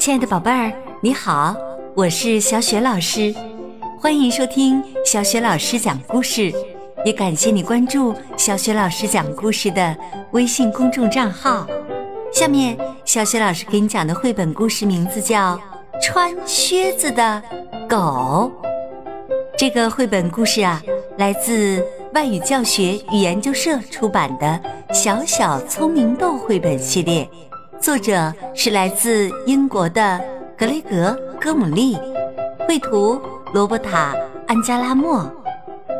亲爱的宝贝儿，你好，我是小雪老师，欢迎收听小雪老师讲故事，也感谢你关注小雪老师讲故事的微信公众账号。下面，小雪老师给你讲的绘本故事名字叫《穿靴子的狗》。这个绘本故事啊，来自外语教学与研究社出版的《小小聪明豆》绘本系列。作者是来自英国的格雷格·戈姆利，绘图罗伯塔·安加拉莫。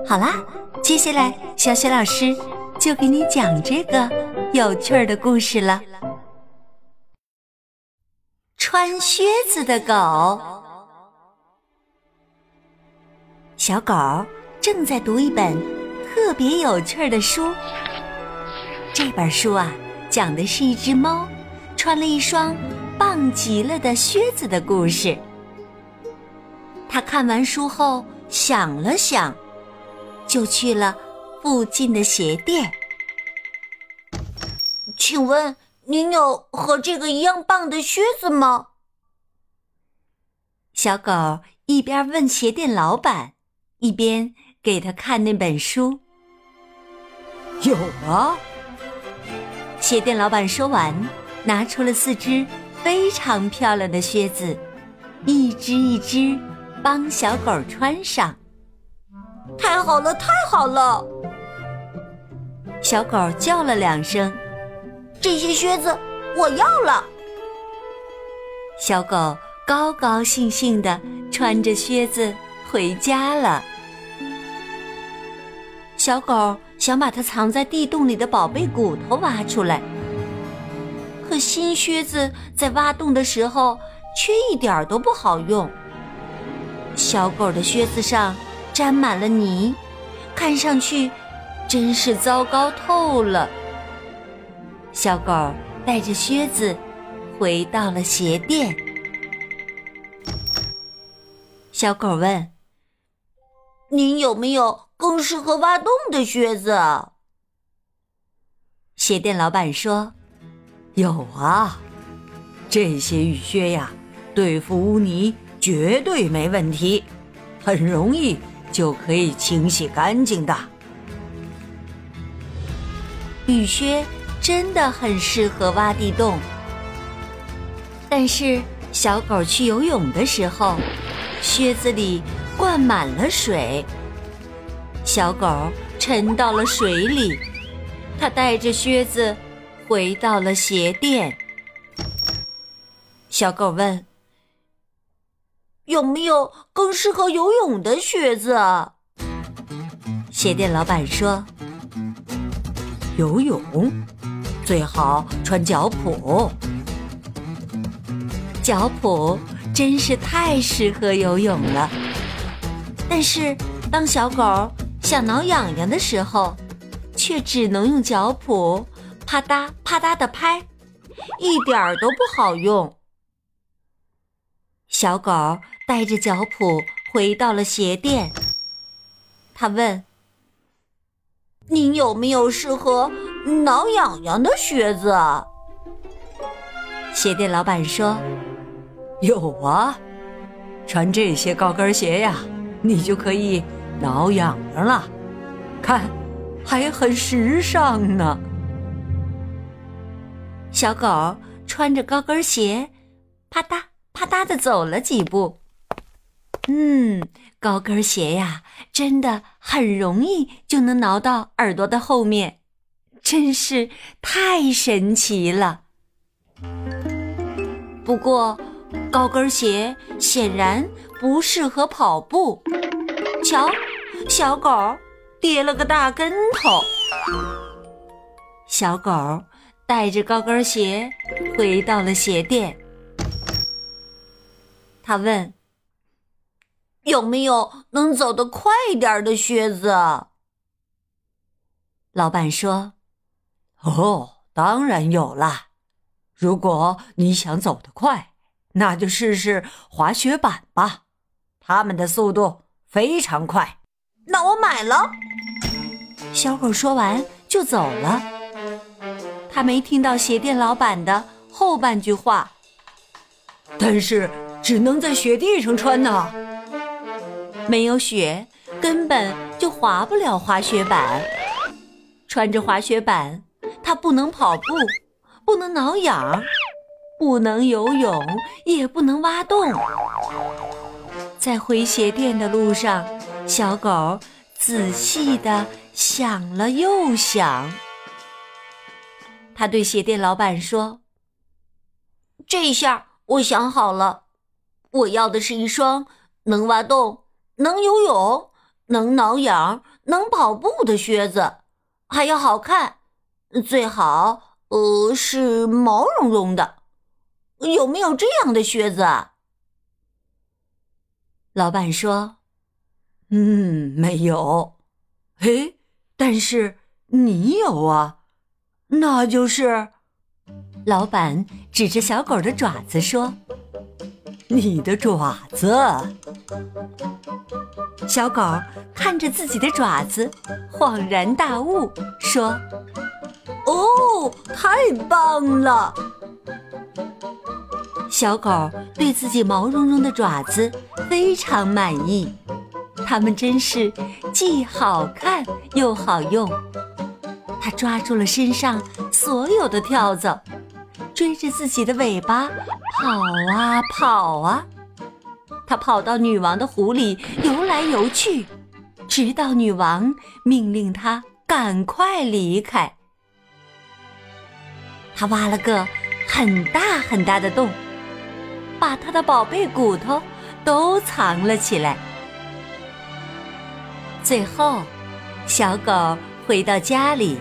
好啦，接下来小雪老师就给你讲这个有趣儿的故事了。穿靴子的狗，小狗正在读一本特别有趣儿的书。这本书啊，讲的是一只猫。穿了一双棒极了的靴子的故事。他看完书后想了想，就去了附近的鞋店。请问您有和这个一样棒的靴子吗？小狗一边问鞋店老板，一边给他看那本书。有啊，鞋店老板说完。拿出了四只非常漂亮的靴子，一只一只帮小狗穿上。太好了，太好了！小狗叫了两声：“这些靴子我要了。”小狗高高兴兴地穿着靴子回家了。小狗想把它藏在地洞里的宝贝骨头挖出来。可新靴子在挖洞的时候却一点都不好用。小狗的靴子上沾满了泥，看上去真是糟糕透了。小狗带着靴子回到了鞋店。小狗问：“您有没有更适合挖洞的靴子？”鞋店老板说。有啊，这些雨靴呀，对付污泥绝对没问题，很容易就可以清洗干净的。雨靴真的很适合挖地洞，但是小狗去游泳的时候，靴子里灌满了水，小狗沉到了水里，它带着靴子。回到了鞋店，小狗问：“有没有更适合游泳的靴子？”鞋店老板说：“游泳最好穿脚蹼，脚蹼真是太适合游泳了。但是当小狗想挠痒痒的时候，却只能用脚蹼。”啪嗒啪嗒的拍，一点儿都不好用。小狗带着脚蹼回到了鞋店，他问：“您有没有适合挠痒痒的靴子？”鞋店老板说：“有啊，穿这些高跟鞋呀，你就可以挠痒痒了，看，还很时尚呢。”小狗穿着高跟鞋，啪嗒啪嗒的走了几步。嗯，高跟鞋呀，真的很容易就能挠到耳朵的后面，真是太神奇了。不过，高跟鞋显然不适合跑步。瞧，小狗跌了个大跟头。小狗。带着高跟鞋回到了鞋店，他问：“有没有能走得快一点的靴子？”老板说：“哦，当然有啦！如果你想走得快，那就试试滑雪板吧，他们的速度非常快。”那我买了。小狗说完就走了。他没听到鞋店老板的后半句话。但是只能在雪地上穿呢。没有雪，根本就滑不了滑雪板。穿着滑雪板，他不能跑步，不能挠痒，不能游泳，也不能挖洞。在回鞋店的路上，小狗仔细地想了又想。他对鞋店老板说：“这下我想好了，我要的是一双能挖洞、能游泳、能挠痒、能跑步的靴子。”还要好看，最好呃是毛茸茸的。有没有这样的靴子？老板说：“嗯，没有。嘿，但是你有啊，那就是。”老板指着小狗的爪子说：“你的爪子。”小狗看着自己的爪子，恍然大悟，说：“哦，太棒了！”小狗对自己毛茸茸的爪子非常满意，它们真是既好看又好用。它抓住了身上所有的跳蚤，追着自己的尾巴跑啊跑啊。他跑到女王的湖里游来游去，直到女王命令他赶快离开。他挖了个很大很大的洞，把他的宝贝骨头都藏了起来。最后，小狗回到家里，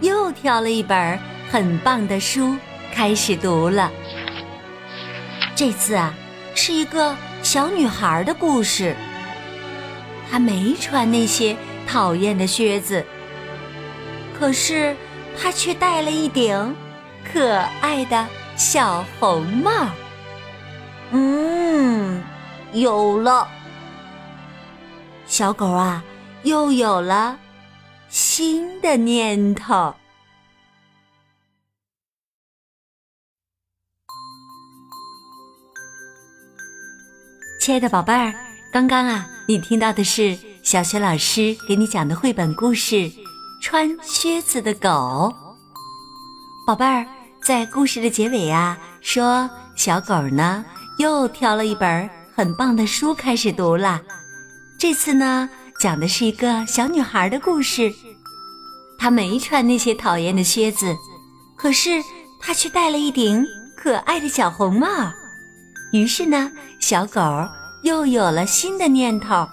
又挑了一本很棒的书开始读了。这次啊，是一个。小女孩的故事。她没穿那些讨厌的靴子，可是她却戴了一顶可爱的小红帽。嗯，有了，小狗啊，又有了新的念头。亲爱的宝贝儿，刚刚啊，你听到的是小学老师给你讲的绘本故事《穿靴子的狗》。宝贝儿，在故事的结尾啊，说小狗呢又挑了一本很棒的书开始读了。这次呢，讲的是一个小女孩的故事。她没穿那些讨厌的靴子，可是她却戴了一顶可爱的小红帽。于是呢，小狗又有了新的念头。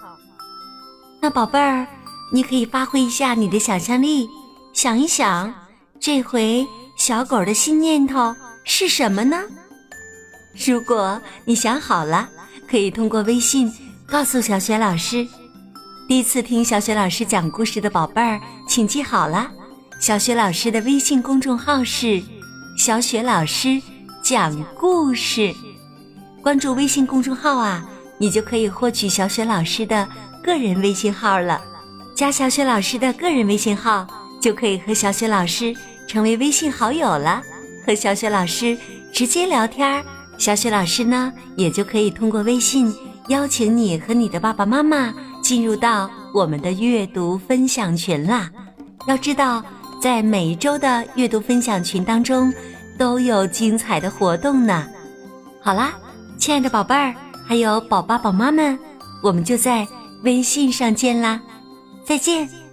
那宝贝儿，你可以发挥一下你的想象力，想一想，这回小狗的新念头是什么呢？如果你想好了，可以通过微信告诉小雪老师。第一次听小雪老师讲故事的宝贝儿，请记好了，小雪老师的微信公众号是“小雪老师讲故事”。关注微信公众号啊，你就可以获取小雪老师的个人微信号了。加小雪老师的个人微信号，就可以和小雪老师成为微信好友了，和小雪老师直接聊天儿。小雪老师呢，也就可以通过微信邀请你和你的爸爸妈妈进入到我们的阅读分享群啦。要知道，在每一周的阅读分享群当中，都有精彩的活动呢。好啦。亲爱的宝贝儿，还有宝爸宝妈们，我们就在微信上见啦，再见。